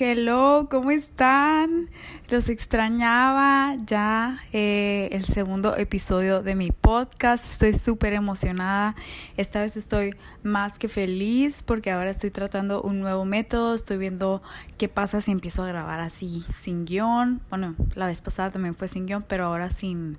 Hello, ¿cómo están? Los extrañaba ya eh, el segundo episodio de mi podcast. Estoy súper emocionada. Esta vez estoy más que feliz porque ahora estoy tratando un nuevo método. Estoy viendo qué pasa si empiezo a grabar así, sin guion. Bueno, la vez pasada también fue sin guion, pero ahora sin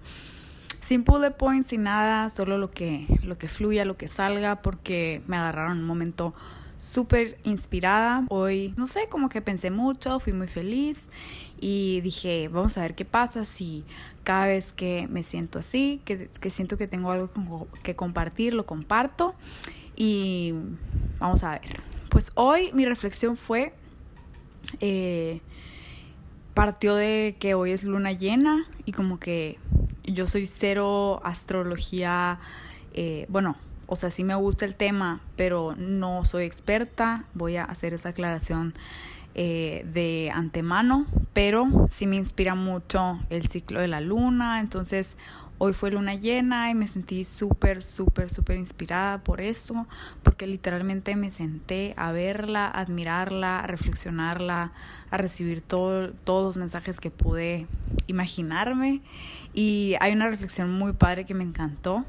sin bullet points, sin nada, solo lo que, lo que fluya, lo que salga, porque me agarraron un momento súper inspirada. Hoy, no sé, como que pensé mucho, fui muy feliz y dije, vamos a ver qué pasa si cada vez que me siento así, que, siento que tengo algo que compartir, lo comparto y vamos a ver. Pues hoy mi reflexión fue, eh, partió de que hoy es luna llena y como que yo soy cero astrología, eh, bueno, o sea, sí me gusta el tema, pero no soy experta. Voy a hacer esa aclaración eh, de antemano, pero sí me inspira mucho el ciclo de la luna. Entonces, hoy fue luna llena y me sentí súper, súper, súper inspirada por eso, porque literalmente me senté a verla, a admirarla, a reflexionarla, a recibir todo, todos los mensajes que pude imaginarme. Y hay una reflexión muy padre que me encantó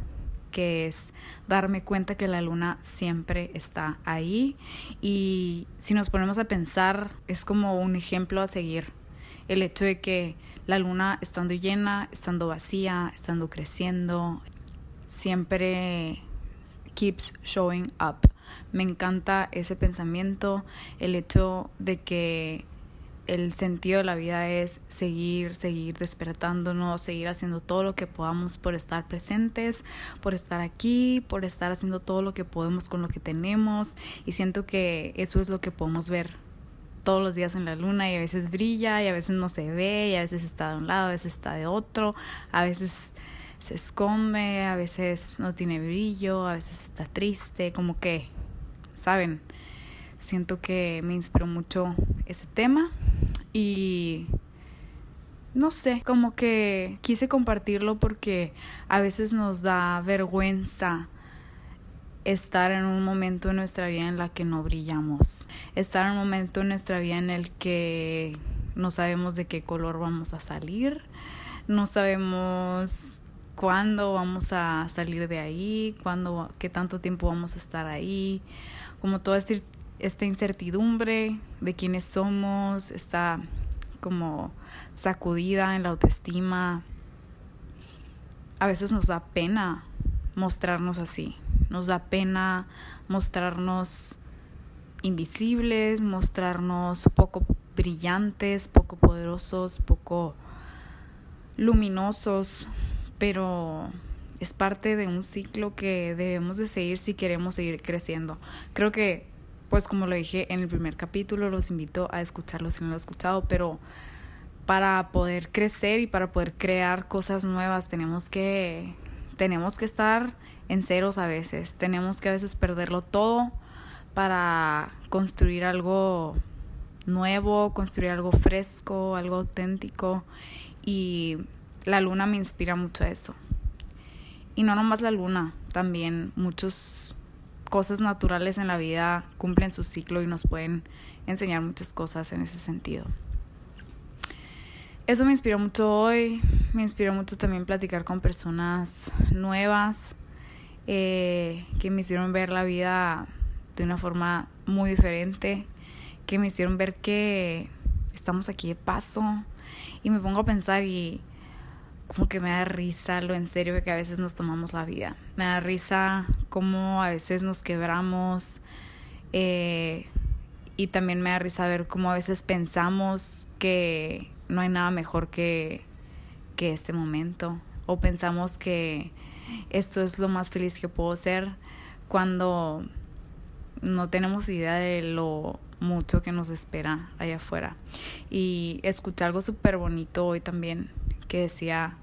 que es darme cuenta que la luna siempre está ahí y si nos ponemos a pensar es como un ejemplo a seguir el hecho de que la luna estando llena, estando vacía, estando creciendo, siempre keeps showing up. Me encanta ese pensamiento, el hecho de que el sentido de la vida es seguir, seguir despertándonos, seguir haciendo todo lo que podamos por estar presentes, por estar aquí, por estar haciendo todo lo que podemos con lo que tenemos. Y siento que eso es lo que podemos ver todos los días en la luna y a veces brilla y a veces no se ve y a veces está de un lado, a veces está de otro, a veces se esconde, a veces no tiene brillo, a veces está triste, como que, ¿saben? Siento que me inspiró mucho ese tema y no sé, como que quise compartirlo porque a veces nos da vergüenza estar en un momento en nuestra vida en la que no brillamos, estar en un momento en nuestra vida en el que no sabemos de qué color vamos a salir, no sabemos cuándo vamos a salir de ahí, cuándo, qué tanto tiempo vamos a estar ahí, como toda este esta incertidumbre de quiénes somos, está como sacudida en la autoestima. A veces nos da pena mostrarnos así, nos da pena mostrarnos invisibles, mostrarnos poco brillantes, poco poderosos, poco luminosos, pero es parte de un ciclo que debemos de seguir si queremos seguir creciendo. Creo que pues como lo dije en el primer capítulo, los invito a escucharlo si no lo han escuchado, pero para poder crecer y para poder crear cosas nuevas tenemos que tenemos que estar en ceros a veces, tenemos que a veces perderlo todo para construir algo nuevo, construir algo fresco, algo auténtico y la luna me inspira mucho a eso. Y no nomás la luna, también muchos cosas naturales en la vida cumplen su ciclo y nos pueden enseñar muchas cosas en ese sentido. Eso me inspiró mucho hoy, me inspiró mucho también platicar con personas nuevas eh, que me hicieron ver la vida de una forma muy diferente, que me hicieron ver que estamos aquí de paso y me pongo a pensar y como que me da risa lo en serio que a veces nos tomamos la vida. Me da risa cómo a veces nos quebramos eh, y también me da risa ver cómo a veces pensamos que no hay nada mejor que, que este momento o pensamos que esto es lo más feliz que puedo ser cuando no tenemos idea de lo mucho que nos espera allá afuera. Y escuché algo súper bonito hoy también que decía,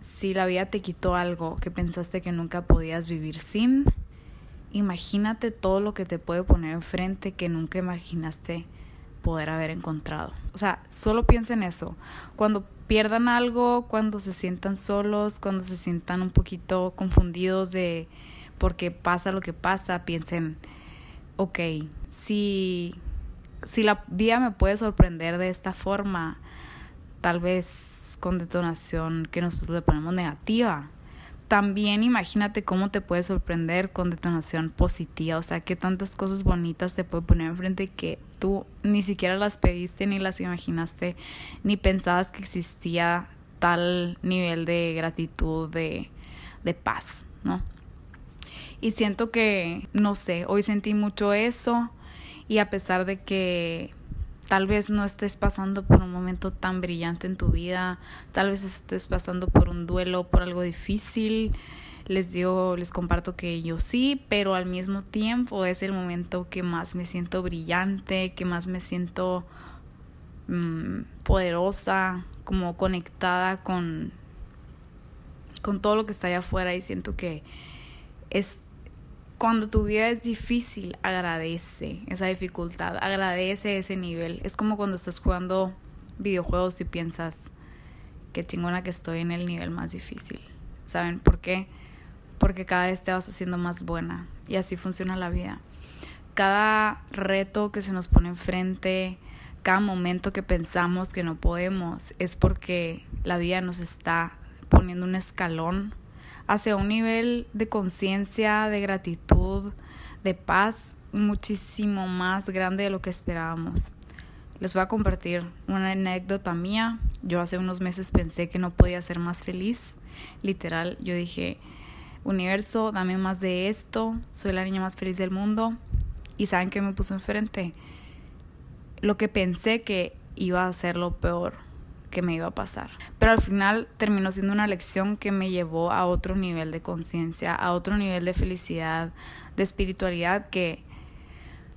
si la vida te quitó algo que pensaste que nunca podías vivir sin, imagínate todo lo que te puede poner enfrente que nunca imaginaste poder haber encontrado. O sea, solo piensa en eso. Cuando pierdan algo, cuando se sientan solos, cuando se sientan un poquito confundidos de por qué pasa lo que pasa, piensen, ok, si si la vida me puede sorprender de esta forma, tal vez con detonación que nosotros le ponemos negativa, también imagínate cómo te puede sorprender con detonación positiva, o sea, qué tantas cosas bonitas te puede poner enfrente que tú ni siquiera las pediste, ni las imaginaste, ni pensabas que existía tal nivel de gratitud, de, de paz, ¿no? Y siento que, no sé, hoy sentí mucho eso y a pesar de que tal vez no estés pasando por un momento tan brillante en tu vida, tal vez estés pasando por un duelo, por algo difícil. Les digo, les comparto que yo sí, pero al mismo tiempo es el momento que más me siento brillante, que más me siento mm, poderosa, como conectada con, con todo lo que está allá afuera y siento que es cuando tu vida es difícil, agradece esa dificultad, agradece ese nivel. Es como cuando estás jugando videojuegos y piensas, qué chingona que estoy en el nivel más difícil. ¿Saben por qué? Porque cada vez te vas haciendo más buena y así funciona la vida. Cada reto que se nos pone enfrente, cada momento que pensamos que no podemos, es porque la vida nos está poniendo un escalón hacia un nivel de conciencia, de gratitud, de paz muchísimo más grande de lo que esperábamos. Les voy a compartir una anécdota mía. Yo hace unos meses pensé que no podía ser más feliz. Literal, yo dije, universo, dame más de esto. Soy la niña más feliz del mundo. Y saben qué me puso enfrente. Lo que pensé que iba a ser lo peor que me iba a pasar. Pero al final terminó siendo una lección que me llevó a otro nivel de conciencia, a otro nivel de felicidad, de espiritualidad que,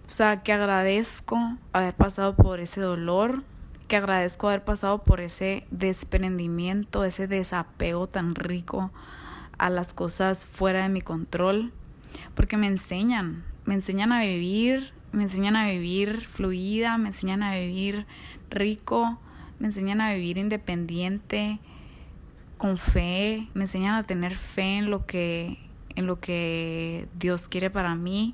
o sea, que agradezco haber pasado por ese dolor, que agradezco haber pasado por ese desprendimiento, ese desapego tan rico a las cosas fuera de mi control, porque me enseñan, me enseñan a vivir, me enseñan a vivir fluida, me enseñan a vivir rico, me enseñan a vivir independiente, con fe, me enseñan a tener fe en lo que en lo que Dios quiere para mí.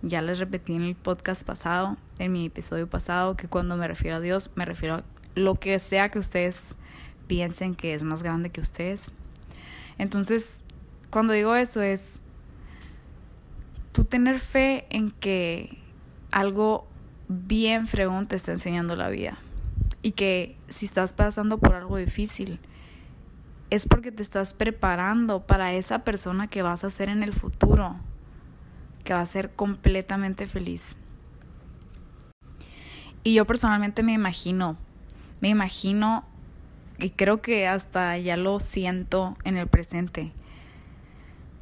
Ya les repetí en el podcast pasado, en mi episodio pasado, que cuando me refiero a Dios, me refiero a lo que sea que ustedes piensen que es más grande que ustedes. Entonces, cuando digo eso es tú tener fe en que algo bien fregón te está enseñando la vida y que si estás pasando por algo difícil, es porque te estás preparando para esa persona que vas a ser en el futuro, que va a ser completamente feliz. Y yo personalmente me imagino, me imagino, y creo que hasta ya lo siento en el presente,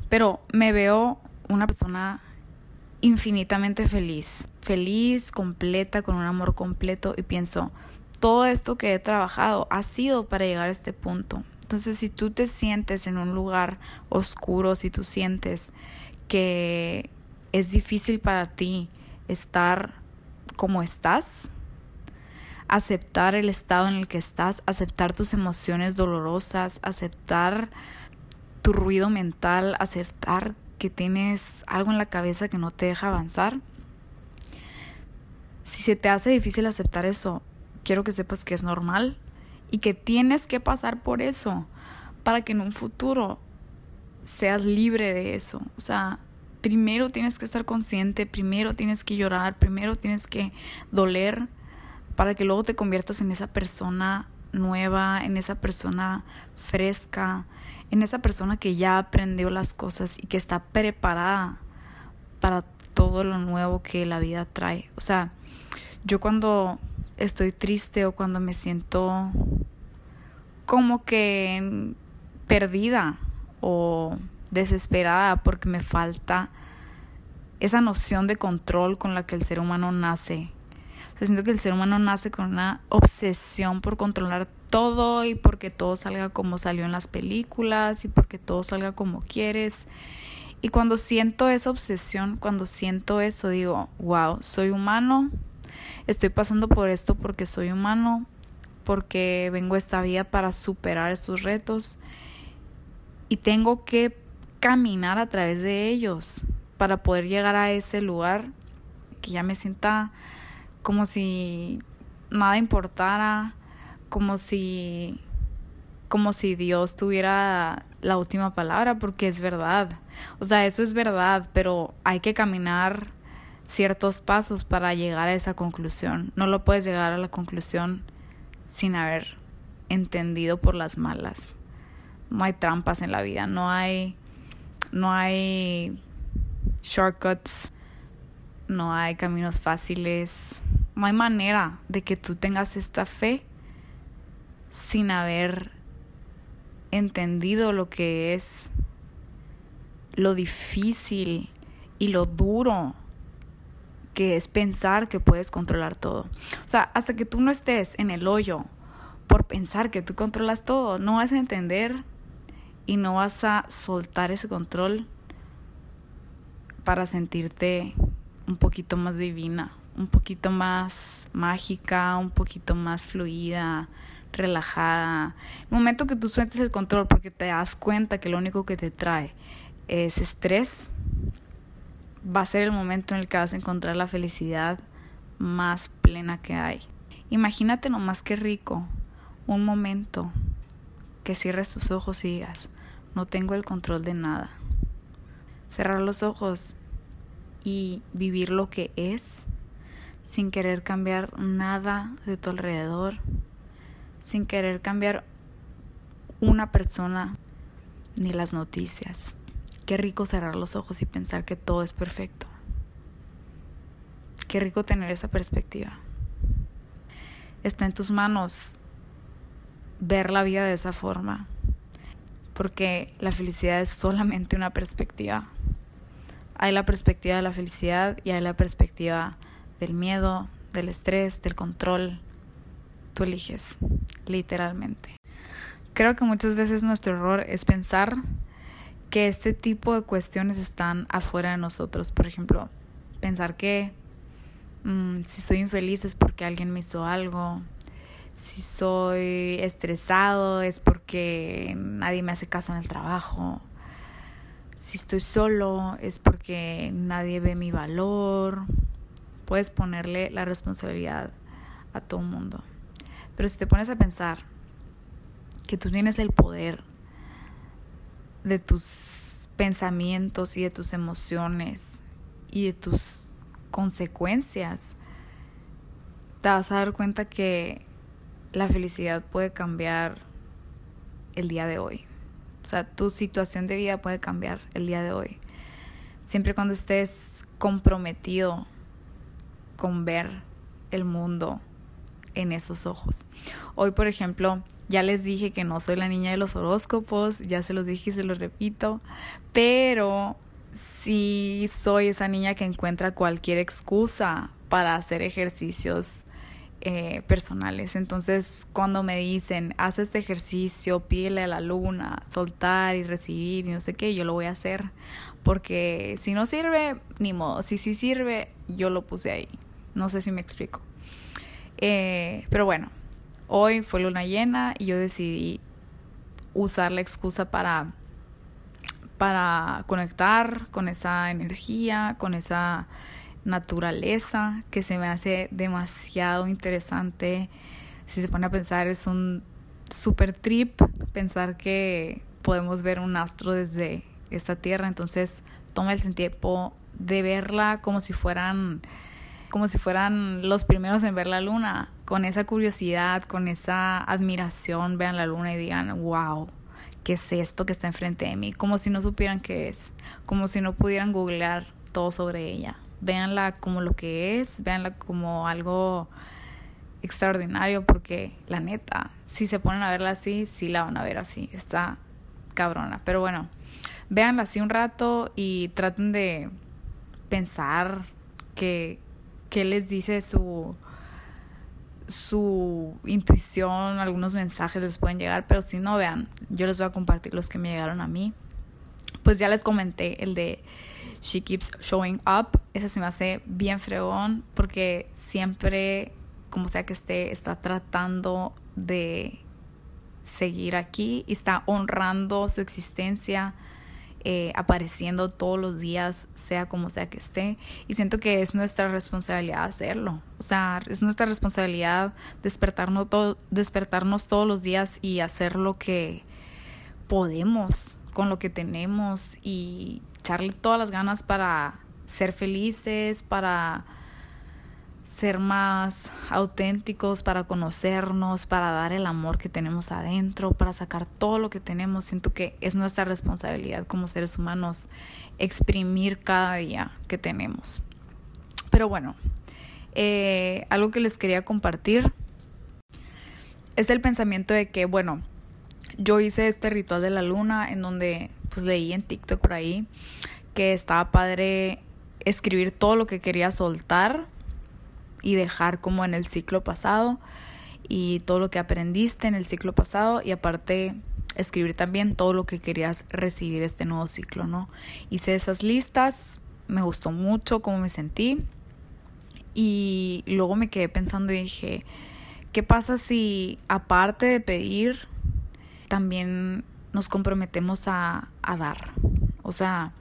pero me veo una persona infinitamente feliz, feliz, completa, con un amor completo y pienso, todo esto que he trabajado ha sido para llegar a este punto. Entonces, si tú te sientes en un lugar oscuro, si tú sientes que es difícil para ti estar como estás, aceptar el estado en el que estás, aceptar tus emociones dolorosas, aceptar tu ruido mental, aceptar que tienes algo en la cabeza que no te deja avanzar. Si se te hace difícil aceptar eso, quiero que sepas que es normal y que tienes que pasar por eso para que en un futuro seas libre de eso. O sea, primero tienes que estar consciente, primero tienes que llorar, primero tienes que doler para que luego te conviertas en esa persona nueva, en esa persona fresca, en esa persona que ya aprendió las cosas y que está preparada para todo lo nuevo que la vida trae. O sea, yo cuando estoy triste o cuando me siento como que perdida o desesperada porque me falta esa noción de control con la que el ser humano nace. Siento que el ser humano nace con una obsesión por controlar todo y porque todo salga como salió en las películas y porque todo salga como quieres. Y cuando siento esa obsesión, cuando siento eso, digo, wow, soy humano, estoy pasando por esto porque soy humano, porque vengo a esta vida para superar estos retos y tengo que caminar a través de ellos para poder llegar a ese lugar que ya me sienta como si nada importara, como si como si Dios tuviera la última palabra, porque es verdad. O sea, eso es verdad, pero hay que caminar ciertos pasos para llegar a esa conclusión. No lo puedes llegar a la conclusión sin haber entendido por las malas. No hay trampas en la vida, no hay no hay shortcuts, no hay caminos fáciles, no hay manera de que tú tengas esta fe sin haber entendido lo que es lo difícil y lo duro que es pensar que puedes controlar todo. O sea, hasta que tú no estés en el hoyo por pensar que tú controlas todo, no vas a entender y no vas a soltar ese control para sentirte un poquito más divina, un poquito más mágica, un poquito más fluida, relajada. El momento que tú sueltes el control porque te das cuenta que lo único que te trae es estrés, va a ser el momento en el que vas a encontrar la felicidad más plena que hay. Imagínate nomás qué rico un momento que cierres tus ojos y digas, no tengo el control de nada. Cerrar los ojos y vivir lo que es sin querer cambiar nada de tu alrededor, sin querer cambiar una persona ni las noticias. Qué rico cerrar los ojos y pensar que todo es perfecto. Qué rico tener esa perspectiva. Está en tus manos ver la vida de esa forma, porque la felicidad es solamente una perspectiva. Hay la perspectiva de la felicidad y hay la perspectiva del miedo, del estrés, del control. Tú eliges, literalmente. Creo que muchas veces nuestro error es pensar que este tipo de cuestiones están afuera de nosotros. Por ejemplo, pensar que mm, si soy infeliz es porque alguien me hizo algo. Si soy estresado es porque nadie me hace caso en el trabajo. Si estoy solo es porque nadie ve mi valor. Puedes ponerle la responsabilidad a todo el mundo. Pero si te pones a pensar que tú tienes el poder de tus pensamientos y de tus emociones y de tus consecuencias, te vas a dar cuenta que la felicidad puede cambiar el día de hoy. O sea, tu situación de vida puede cambiar el día de hoy. Siempre cuando estés comprometido con ver el mundo en esos ojos. Hoy, por ejemplo, ya les dije que no soy la niña de los horóscopos, ya se los dije y se los repito, pero sí soy esa niña que encuentra cualquier excusa para hacer ejercicios eh, personales. Entonces, cuando me dicen, haz este ejercicio, pídele a la luna, soltar y recibir y no sé qué, yo lo voy a hacer. Porque si no sirve, ni modo. Si sí sirve, yo lo puse ahí. No sé si me explico. Eh, pero bueno, Hoy fue luna llena y yo decidí usar la excusa para, para conectar con esa energía, con esa naturaleza que se me hace demasiado interesante. Si se pone a pensar, es un super trip pensar que podemos ver un astro desde esta tierra. Entonces, toma el tiempo de verla como si fueran como si fueran los primeros en ver la luna, con esa curiosidad, con esa admiración, vean la luna y digan, wow, ¿qué es esto que está enfrente de mí? Como si no supieran qué es, como si no pudieran googlear todo sobre ella. Véanla como lo que es, véanla como algo extraordinario, porque la neta, si se ponen a verla así, sí la van a ver así, está cabrona. Pero bueno, véanla así un rato y traten de pensar que qué les dice su, su intuición, algunos mensajes les pueden llegar, pero si no, vean, yo les voy a compartir los que me llegaron a mí. Pues ya les comenté el de She Keeps Showing Up, ese se me hace bien fregón porque siempre, como sea que esté, está tratando de seguir aquí y está honrando su existencia eh, apareciendo todos los días, sea como sea que esté. Y siento que es nuestra responsabilidad hacerlo. O sea, es nuestra responsabilidad despertarnos, despertarnos todos los días y hacer lo que podemos con lo que tenemos y echarle todas las ganas para ser felices, para ser más auténticos, para conocernos, para dar el amor que tenemos adentro, para sacar todo lo que tenemos. Siento que es nuestra responsabilidad como seres humanos exprimir cada día que tenemos. Pero bueno, eh, algo que les quería compartir es el pensamiento de que, bueno, yo hice este ritual de la luna en donde pues leí en TikTok por ahí que estaba padre escribir todo lo que quería soltar y dejar como en el ciclo pasado y todo lo que aprendiste en el ciclo pasado y aparte escribir también todo lo que querías recibir este nuevo ciclo, ¿no? Hice esas listas, me gustó mucho cómo me sentí y luego me quedé pensando y dije, ¿qué pasa si aparte de pedir, también nos comprometemos a, a dar? O sea,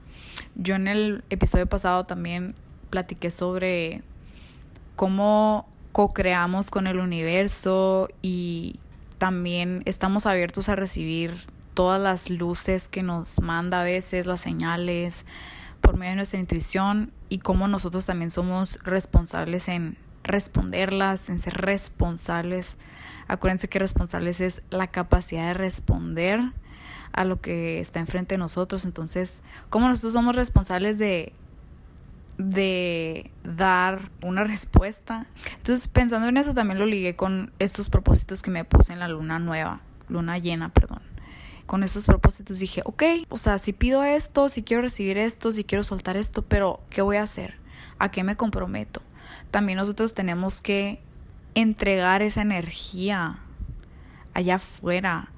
yo en el episodio pasado también platiqué sobre cómo co-creamos con el universo y también estamos abiertos a recibir todas las luces que nos manda a veces, las señales, por medio de nuestra intuición y cómo nosotros también somos responsables en responderlas, en ser responsables. Acuérdense que responsables es la capacidad de responder a lo que está enfrente de nosotros. Entonces, cómo nosotros somos responsables de de dar una respuesta. Entonces, pensando en eso, también lo ligué con estos propósitos que me puse en la luna nueva, luna llena, perdón. Con estos propósitos dije, ok, o sea, si pido esto, si quiero recibir esto, si quiero soltar esto, pero ¿qué voy a hacer? ¿A qué me comprometo? También nosotros tenemos que entregar esa energía allá afuera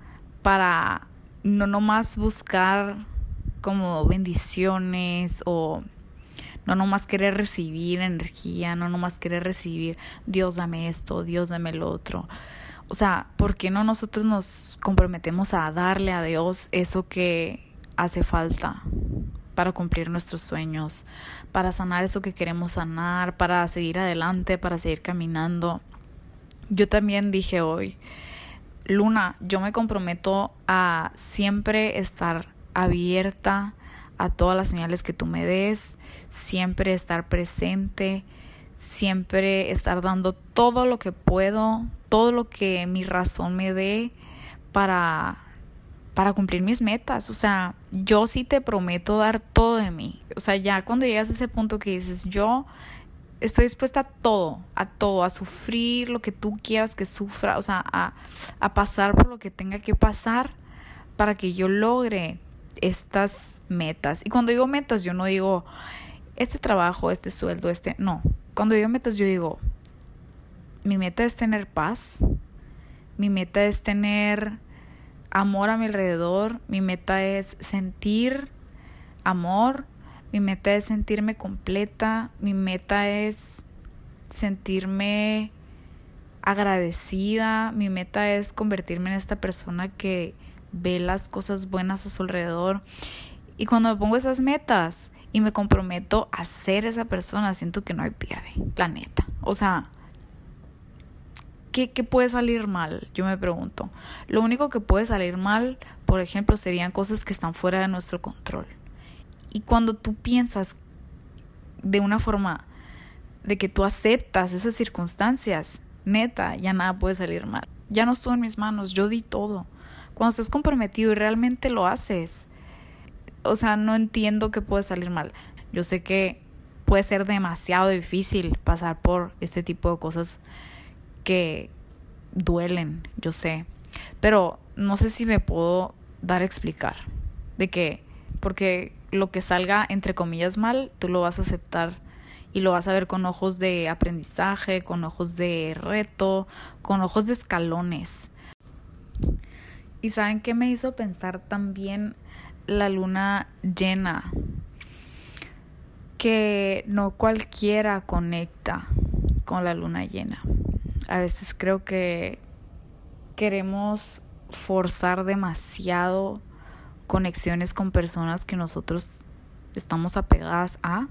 para no nomás buscar como bendiciones o no nomás querer recibir energía, no nomás querer recibir, Dios dame esto, Dios dame lo otro. O sea, ¿por qué no nosotros nos comprometemos a darle a Dios eso que hace falta para cumplir nuestros sueños, para sanar eso que queremos sanar, para seguir adelante, para seguir caminando? Yo también dije hoy, Luna, yo me comprometo a siempre estar abierta a todas las señales que tú me des, siempre estar presente, siempre estar dando todo lo que puedo, todo lo que mi razón me dé para para cumplir mis metas, o sea, yo sí te prometo dar todo de mí. O sea, ya cuando llegas a ese punto que dices, yo estoy dispuesta a todo, a todo, a sufrir lo que tú quieras que sufra, o sea, a, a pasar por lo que tenga que pasar para que yo logre estas metas. Y cuando digo metas, yo no digo este trabajo, este sueldo, este... No, cuando digo metas, yo digo, mi meta es tener paz, mi meta es tener amor a mi alrededor, mi meta es sentir amor, mi meta es sentirme completa, mi meta es sentirme agradecida, mi meta es convertirme en esta persona que ve las cosas buenas a su alrededor. Y cuando me pongo esas metas y me comprometo a ser esa persona, siento que no hay pierde, la neta. O sea, ¿qué, ¿qué puede salir mal? Yo me pregunto. Lo único que puede salir mal, por ejemplo, serían cosas que están fuera de nuestro control. Y cuando tú piensas de una forma de que tú aceptas esas circunstancias, neta, ya nada puede salir mal. Ya no estuvo en mis manos, yo di todo. Cuando estás comprometido y realmente lo haces, o sea, no entiendo que puede salir mal. Yo sé que puede ser demasiado difícil pasar por este tipo de cosas que duelen, yo sé. Pero no sé si me puedo dar a explicar de que, porque lo que salga entre comillas mal, tú lo vas a aceptar y lo vas a ver con ojos de aprendizaje, con ojos de reto, con ojos de escalones. Y saben qué me hizo pensar también la luna llena, que no cualquiera conecta con la luna llena. A veces creo que queremos forzar demasiado conexiones con personas que nosotros estamos apegadas a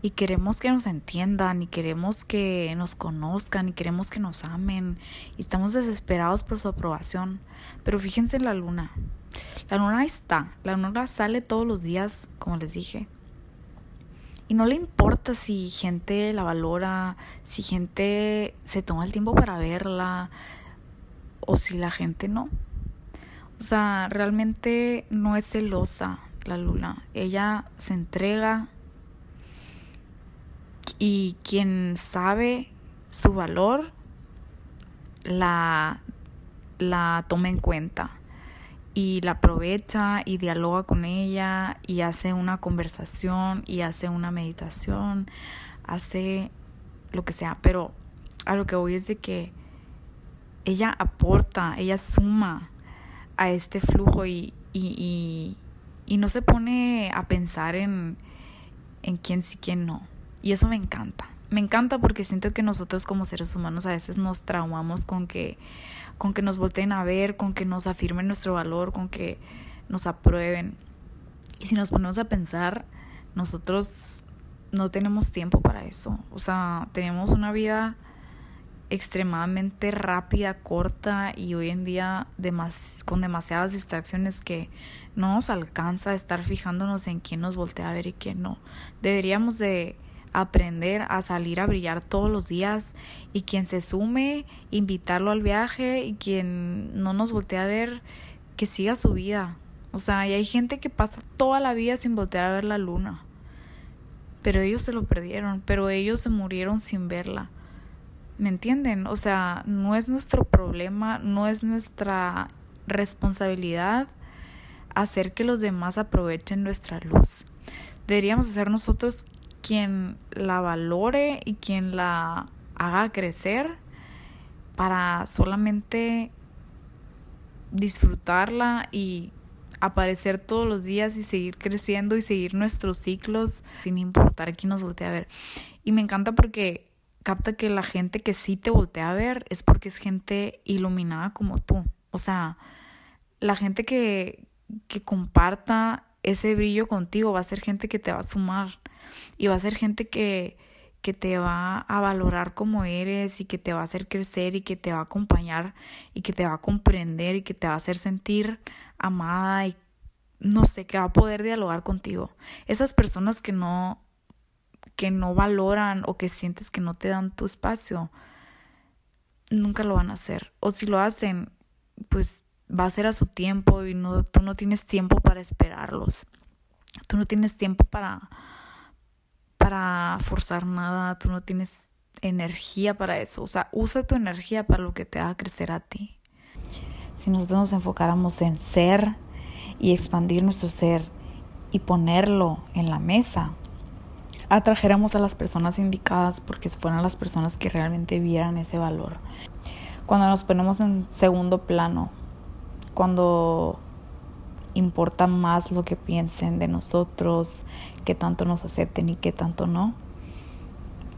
y queremos que nos entiendan y queremos que nos conozcan y queremos que nos amen y estamos desesperados por su aprobación. Pero fíjense en la luna. La luna está, la luna sale todos los días, como les dije. Y no le importa si gente la valora, si gente se toma el tiempo para verla o si la gente no. O sea, realmente no es celosa la luna. Ella se entrega y quien sabe su valor la, la toma en cuenta y la aprovecha y dialoga con ella y hace una conversación y hace una meditación, hace lo que sea, pero a lo que voy es de que ella aporta, ella suma a este flujo y, y, y, no se pone a pensar en, en quién sí, quién no. Y eso me encanta. Me encanta porque siento que nosotros como seres humanos a veces nos traumamos con que, con que nos volteen a ver, con que nos afirmen nuestro valor, con que nos aprueben. Y si nos ponemos a pensar, nosotros no tenemos tiempo para eso. O sea, tenemos una vida extremadamente rápida, corta y hoy en día con demasiadas distracciones que no nos alcanza estar fijándonos en quién nos voltea a ver y quién no. Deberíamos de aprender a salir a brillar todos los días y quien se sume, invitarlo al viaje y quien no nos voltea a ver, que siga su vida. O sea, y hay gente que pasa toda la vida sin voltear a ver la luna. Pero ellos se lo perdieron, pero ellos se murieron sin verla. ¿Me entienden? O sea, no es nuestro problema, no es nuestra responsabilidad hacer que los demás aprovechen nuestra luz. Deberíamos hacer nosotros quien la valore y quien la haga crecer para solamente disfrutarla y aparecer todos los días y seguir creciendo y seguir nuestros ciclos sin importar quién nos voltea a ver. Y me encanta porque capta que la gente que sí te voltea a ver es porque es gente iluminada como tú. O sea, la gente que, que comparta ese brillo contigo va a ser gente que te va a sumar y va a ser gente que, que te va a valorar como eres y que te va a hacer crecer y que te va a acompañar y que te va a comprender y que te va a hacer sentir amada y no sé, que va a poder dialogar contigo. Esas personas que no que no valoran o que sientes que no te dan tu espacio, nunca lo van a hacer. O si lo hacen, pues va a ser a su tiempo y no, tú no tienes tiempo para esperarlos. Tú no tienes tiempo para, para forzar nada, tú no tienes energía para eso. O sea, usa tu energía para lo que te haga crecer a ti. Si nosotros nos enfocáramos en ser y expandir nuestro ser y ponerlo en la mesa, atrajéramos a las personas indicadas porque fueran las personas que realmente vieran ese valor. Cuando nos ponemos en segundo plano cuando importa más lo que piensen de nosotros, que tanto nos acepten y que tanto no,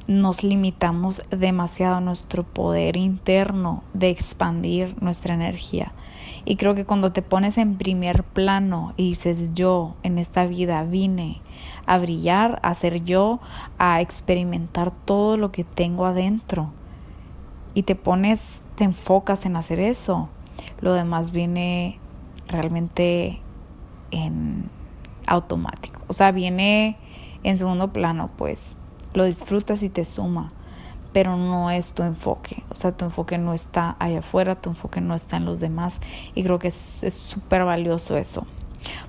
nos limitamos demasiado a nuestro poder interno de expandir nuestra energía. Y creo que cuando te pones en primer plano y dices yo en esta vida vine a brillar, a ser yo, a experimentar todo lo que tengo adentro y te pones, te enfocas en hacer eso, lo demás viene realmente en automático. O sea, viene en segundo plano, pues lo disfrutas y te suma, pero no es tu enfoque. O sea, tu enfoque no está allá afuera, tu enfoque no está en los demás. Y creo que es súper valioso eso.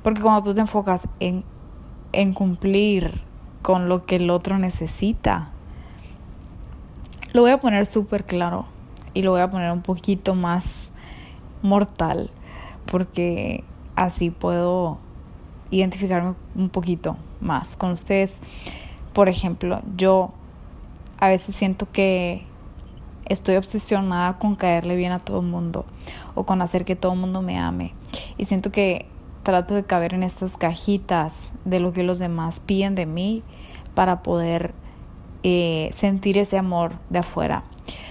Porque cuando tú te enfocas en, en cumplir con lo que el otro necesita, lo voy a poner súper claro y lo voy a poner un poquito más mortal, porque así puedo identificarme un poquito más con ustedes. Por ejemplo, yo a veces siento que estoy obsesionada con caerle bien a todo el mundo o con hacer que todo el mundo me ame. Y siento que trato de caber en estas cajitas de lo que los demás piden de mí para poder eh, sentir ese amor de afuera.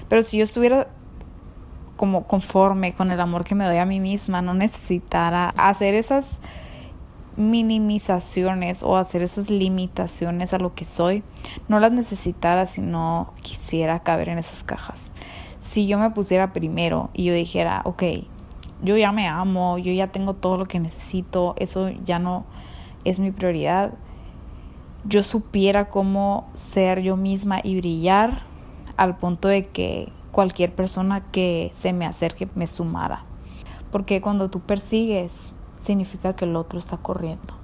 Pero si yo estuviera como conforme con el amor que me doy a mí misma, no necesitara hacer esas minimizaciones o hacer esas limitaciones a lo que soy, no las necesitara si no quisiera caber en esas cajas. Si yo me pusiera primero y yo dijera, ok, yo ya me amo, yo ya tengo todo lo que necesito, eso ya no es mi prioridad, yo supiera cómo ser yo misma y brillar al punto de que cualquier persona que se me acerque me sumara. Porque cuando tú persigues, significa que el otro está corriendo.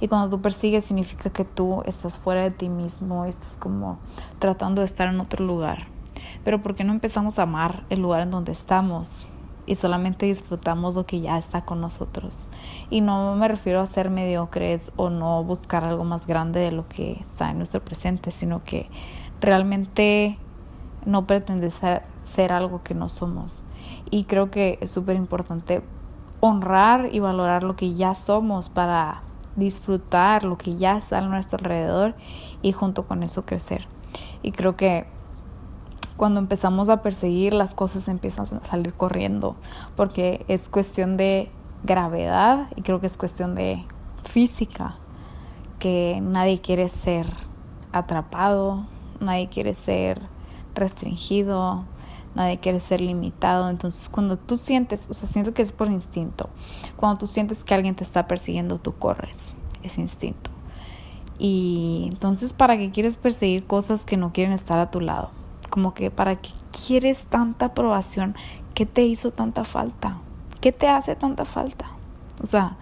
Y cuando tú persigues, significa que tú estás fuera de ti mismo, estás como tratando de estar en otro lugar. Pero ¿por qué no empezamos a amar el lugar en donde estamos? y solamente disfrutamos lo que ya está con nosotros. Y no me refiero a ser mediocres o no buscar algo más grande de lo que está en nuestro presente, sino que realmente no pretender ser, algo que no somos. Y creo que es súper importante honrar y valorar lo que ya somos para disfrutar lo que ya está a nuestro alrededor y junto con eso crecer. Y creo que cuando empezamos a perseguir las cosas empiezan a salir corriendo porque es cuestión de gravedad y creo que es cuestión de física que nadie quiere ser atrapado, nadie quiere ser restringido, nadie quiere ser limitado. Entonces, cuando tú sientes, o sea, siento que es por instinto. Cuando tú sientes que alguien te está persiguiendo, tú corres. Es instinto. Y entonces, ¿para qué quieres perseguir cosas que no quieren estar a tu lado? Como que, ¿para qué quieres tanta aprobación? ¿Qué te hizo tanta falta? ¿Qué te hace tanta falta? O sea,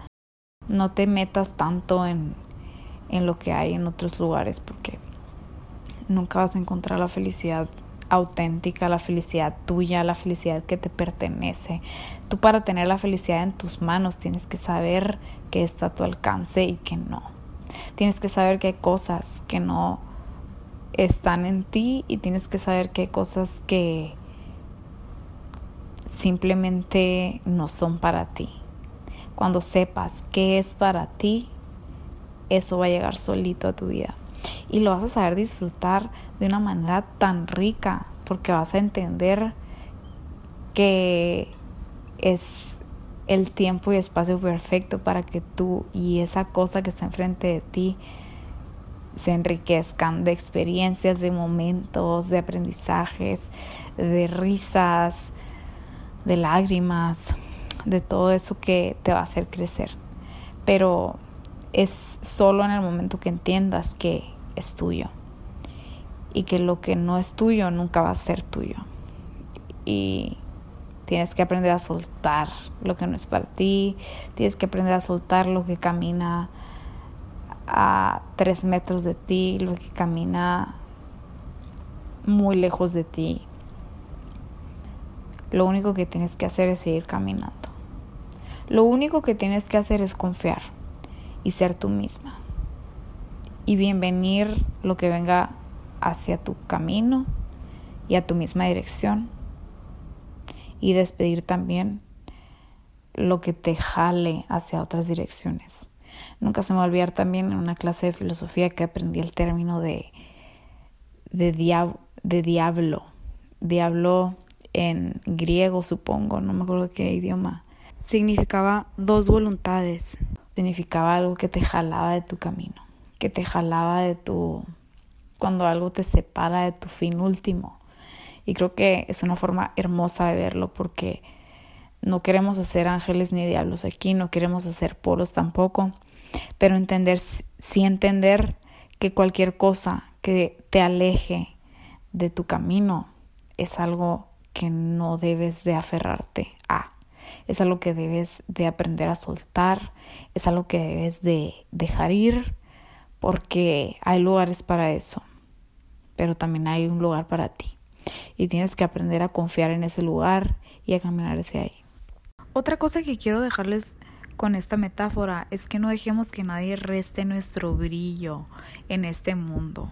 no te metas tanto en, en lo que hay en otros lugares porque nunca vas a encontrar la felicidad auténtica, la felicidad tuya, la felicidad que te pertenece. Tú para tener la felicidad en tus manos tienes que saber que está a tu alcance y que no. Tienes que saber que hay cosas que no están en ti y tienes que saber que hay cosas que simplemente no son para ti. Cuando sepas qué es para ti, eso va a llegar solito a tu vida y lo vas a saber disfrutar de una manera tan rica porque vas a entender que es el tiempo y espacio perfecto para que tú y esa cosa que está enfrente de ti se enriquezcan de experiencias, de momentos, de aprendizajes, de risas, de lágrimas, de todo eso que te va a hacer crecer. Pero es solo en el momento que entiendas que es tuyo y que lo que no es tuyo nunca va a ser tuyo. Y tienes que aprender a soltar lo que no es para ti, tienes que aprender a soltar lo que camina a tres metros de ti, lo que camina muy lejos de ti. Lo único que tienes que hacer es seguir caminando. Lo único que tienes que hacer es confiar y ser tú misma. Y bienvenir lo que venga hacia tu camino y a tu misma dirección. Y despedir también lo que te jale hacia otras direcciones. Nunca se me va a olvidar también en una clase de filosofía que aprendí el término de, de, de diablo. Diablo en griego, supongo, no me acuerdo qué idioma. Significaba dos voluntades significaba algo que te jalaba de tu camino, que te jalaba de tu, cuando algo te separa de tu fin último. Y creo que es una forma hermosa de verlo porque no queremos hacer ángeles ni diablos aquí, no queremos hacer polos tampoco, pero entender, sí entender que cualquier cosa que te aleje de tu camino es algo que no debes de aferrarte a es algo que debes de aprender a soltar, es algo que debes de dejar ir, porque hay lugares para eso, pero también hay un lugar para ti. Y tienes que aprender a confiar en ese lugar y a caminar hacia ahí. Otra cosa que quiero dejarles con esta metáfora es que no dejemos que nadie reste nuestro brillo en este mundo.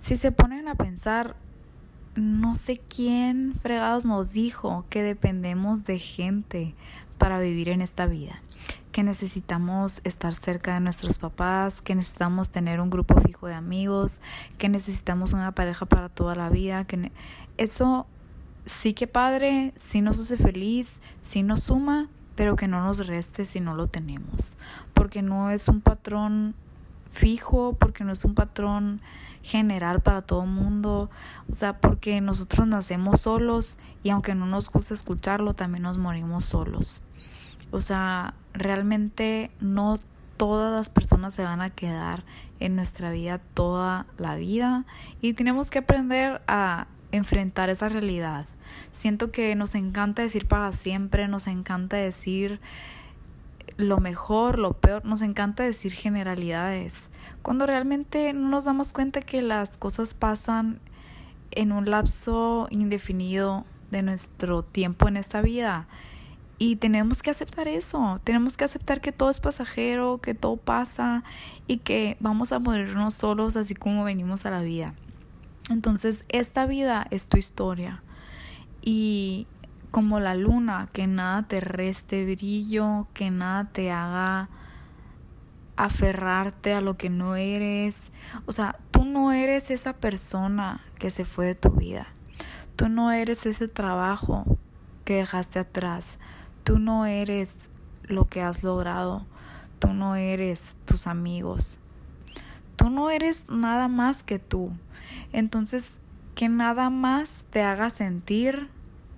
Si se ponen a pensar, no sé quién fregados nos dijo que dependemos de gente para vivir en esta vida, que necesitamos estar cerca de nuestros papás, que necesitamos tener un grupo fijo de amigos, que necesitamos una pareja para toda la vida, que eso sí que padre, sí nos hace feliz, sí nos suma, pero que no nos reste si no lo tenemos, porque no es un patrón fijo, porque no es un patrón general para todo el mundo, o sea, porque nosotros nacemos solos y aunque no nos gusta escucharlo, también nos morimos solos. O sea, realmente no todas las personas se van a quedar en nuestra vida toda la vida y tenemos que aprender a enfrentar esa realidad. Siento que nos encanta decir para siempre, nos encanta decir lo mejor, lo peor, nos encanta decir generalidades, cuando realmente no nos damos cuenta que las cosas pasan en un lapso indefinido de nuestro tiempo en esta vida. Y tenemos que aceptar eso, tenemos que aceptar que todo es pasajero, que todo pasa y que vamos a morirnos solos así como venimos a la vida. Entonces, esta vida es tu historia. Y como la luna, que nada te reste brillo, que nada te haga aferrarte a lo que no eres. O sea, tú no eres esa persona que se fue de tu vida. Tú no eres ese trabajo que dejaste atrás. Tú no eres lo que has logrado. Tú no eres tus amigos. Tú no eres nada más que tú. Entonces, que nada más te haga sentir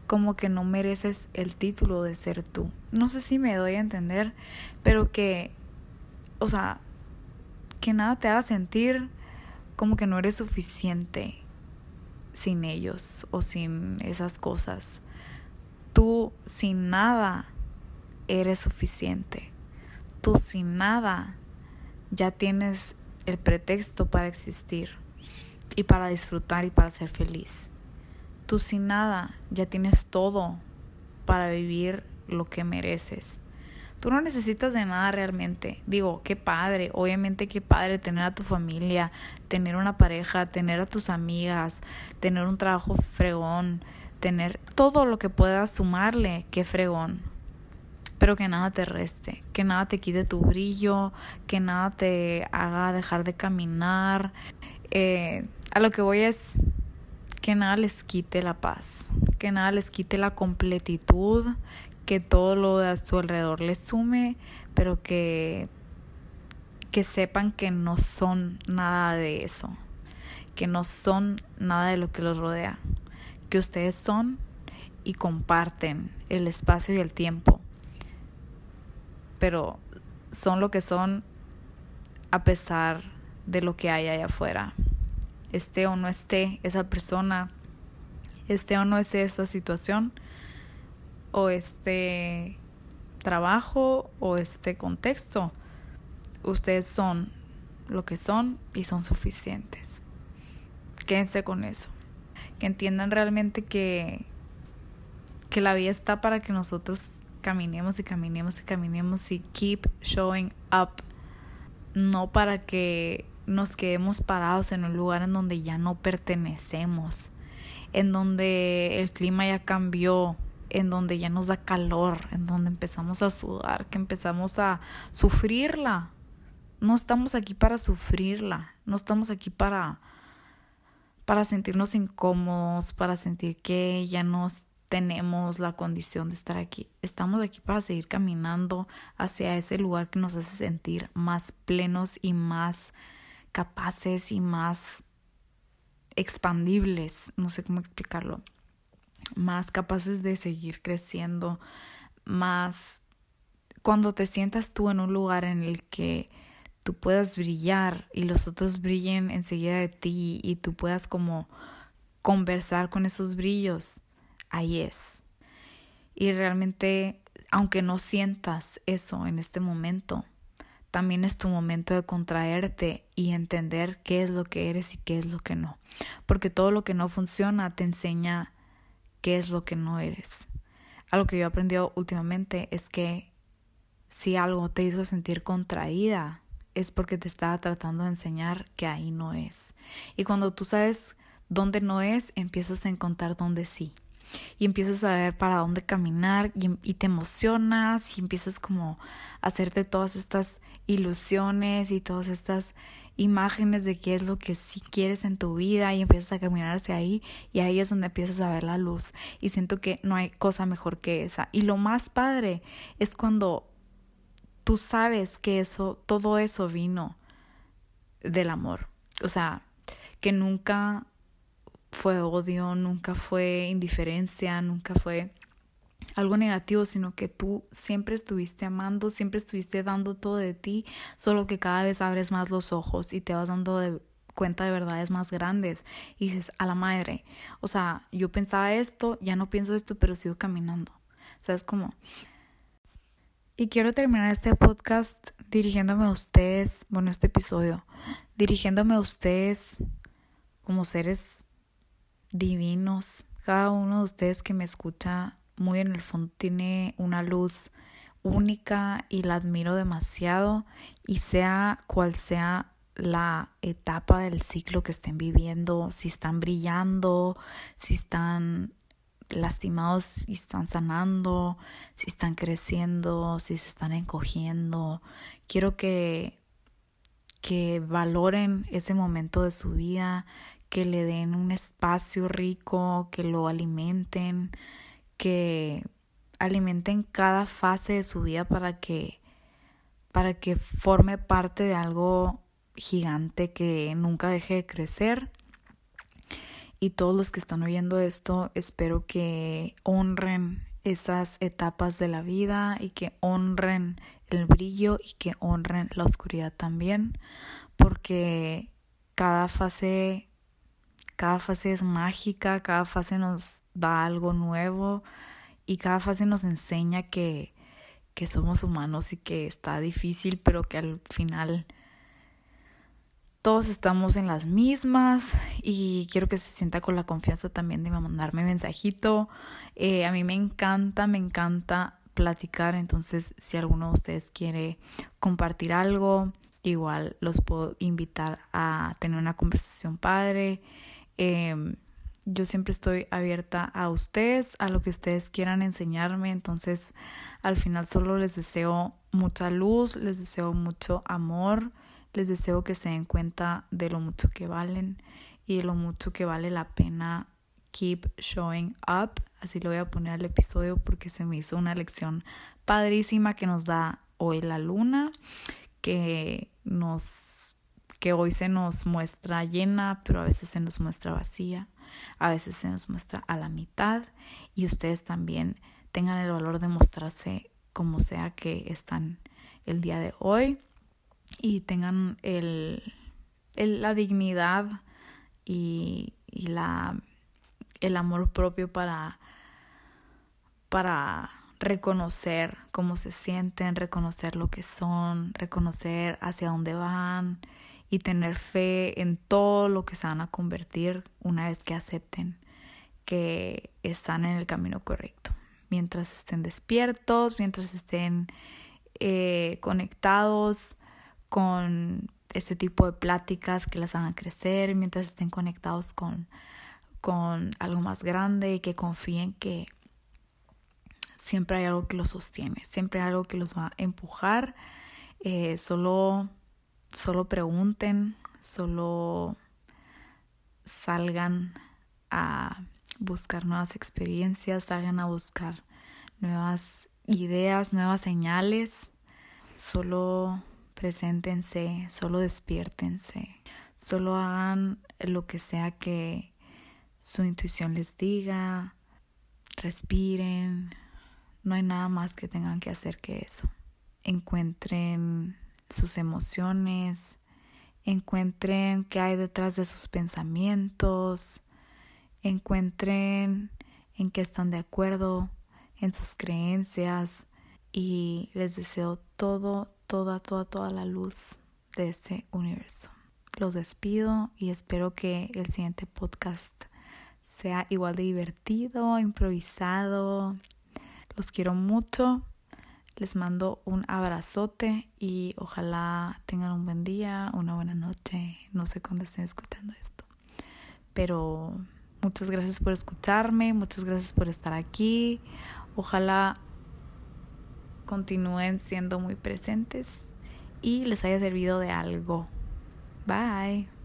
como que no mereces el título de ser tú. No sé si me doy a entender, pero que, o sea, que nada te haga sentir como que no eres suficiente sin ellos o sin esas cosas tú sin nada eres suficiente. Tú sin nada ya tienes el pretexto para existir y para disfrutar y para ser feliz. Tú sin nada ya tienes todo para vivir lo que mereces. Tú no necesitas de nada realmente. Digo, qué padre, obviamente qué padre tener a tu familia, tener una pareja, tener a tus amigas, tener un trabajo fregón, tener todo lo que puedas sumarle, qué fregón. Pero que nada te reste, que nada te quite tu brillo, que nada te haga dejar de caminar. Eh, a lo que voy es que nada les quite la paz, que nada les quite la completitud, que todo lo de a su alrededor les sume, pero que, que sepan que no son nada de eso, que no son nada de lo que los rodea que ustedes son y comparten el espacio y el tiempo. Pero son lo que son a pesar de lo que hay allá afuera. Esté o no esté esa persona, esté o no esté esta situación, o este trabajo, o este contexto, ustedes son lo que son y son suficientes. Quédense con eso que entiendan realmente que, que la vida está para que nosotros caminemos y caminemos y caminemos y keep showing up, no para que nos quedemos parados en un lugar en donde ya no pertenecemos, en donde el clima ya cambió, en donde ya nos da calor, en donde empezamos a sudar, que empezamos a sufrirla. No estamos aquí para sufrirla, no estamos aquí para para sentirnos incómodos, para sentir que ya no tenemos la condición de estar aquí. Estamos aquí para seguir caminando hacia ese lugar que nos hace sentir más plenos y más capaces y más expandibles, no sé cómo explicarlo, más capaces de seguir creciendo, más cuando te sientas tú en un lugar en el que tú puedas brillar y los otros brillen enseguida de ti y tú puedas como conversar con esos brillos, ahí es. Y realmente, aunque no sientas eso en este momento, también es tu momento de contraerte y entender qué es lo que eres y qué es lo que no. Porque todo lo que no funciona te enseña qué es lo que no eres. Algo que yo he aprendido últimamente es que si algo te hizo sentir contraída, es porque te estaba tratando de enseñar que ahí no es. Y cuando tú sabes dónde no es, empiezas a encontrar dónde sí. Y empiezas a ver para dónde caminar y, te emocionas y empiezas como a hacerte todas estas ilusiones y todas estas imágenes de qué es lo que sí quieres en tu vida y empiezas a caminar hacia ahí y ahí es donde empiezas a ver la luz y siento que no hay cosa mejor que esa. Y lo más padre es cuando tú sabes que eso todo eso vino del amor. O sea que nunca fue odio nunca fue indiferencia nunca fue algo negativo, sino que tú siempre estuviste amando, siempre estuviste dando todo de ti, solo que cada vez abres más los ojos y te vas dando de cuenta de verdades más grandes y dices, a la madre, o sea, yo pensaba esto, ya no pienso esto, pero sigo caminando. ¿Sabes cómo? Y quiero terminar este podcast dirigiéndome a ustedes, bueno, este episodio, dirigiéndome a ustedes como seres divinos, cada uno de ustedes que me escucha muy en el fondo tiene una luz única y la admiro demasiado y sea cual sea la etapa del ciclo que estén viviendo, si están brillando, si están lastimados y están sanando, si están creciendo, si se están encogiendo. Quiero que que valoren ese momento de su vida, que le den un espacio rico, que lo alimenten, que alimenten cada fase de su vida para que para que forme parte de algo gigante que nunca deje de crecer. Y todos los que están oyendo esto, espero que honren esas etapas de la vida y que honren el brillo y que honren la oscuridad también, porque cada fase cada fase es mágica, cada fase nos da algo nuevo y cada fase nos enseña que, que somos humanos y que está difícil, pero que al final todos estamos en las mismas y quiero que se sienta con la confianza también de mandarme mensajito. Eh, a mí me encanta, me encanta platicar, entonces si alguno de ustedes quiere compartir algo, igual los puedo invitar a tener una conversación padre. Em, yo siempre estoy abierta a ustedes, a lo que ustedes quieran enseñarme. Entonces, al final solo les deseo mucha luz, les deseo mucho amor, les deseo que se den cuenta de lo mucho que valen y de lo mucho que vale la pena keep showing up. Así lo voy a poner al episodio porque se me hizo una lección padrísima que nos da hoy la luna, que nos que hoy se nos muestra llena, pero a veces se nos muestra vacía, a veces se nos muestra a la mitad y ustedes también tengan el valor de mostrarse como sea que están el día de hoy y tengan el, la dignidad y, y la, el amor propio para, para reconocer cómo se sienten, reconocer lo que son, reconocer hacia dónde van y tener fe en todo lo que se van a convertir una vez que acepten que están en el camino correcto. Mientras estén despiertos, mientras estén eh, conectados con este tipo de pláticas que las hagan crecer, mientras estén conectados con, con algo más grande y que confíen que siempre hay algo que los sostiene, siempre hay algo que los va a empujar. Eh, solo solo pregunten, solo salgan a buscar nuevas experiencias, salgan a buscar nuevas ideas, nuevas señales. Solo preséntense, solo despiértense, solo hagan lo que sea que su intuición les diga, respiren, no hay nada más que tengan que hacer que eso. Encuentren sus emociones, encuentren qué hay detrás de sus pensamientos, encuentren en qué están de acuerdo, en sus creencias y les deseo todo, toda, toda, toda la luz de este universo. Los despido y espero que el siguiente podcast sea igual de divertido, improvisado. Los quiero mucho. Les mando un abrazote y ojalá tengan un buen día, una buena noche. No sé cuándo estén escuchando esto. Pero muchas gracias por escucharme, muchas gracias por estar aquí. Ojalá continúen siendo muy presentes y les haya servido de algo Bye.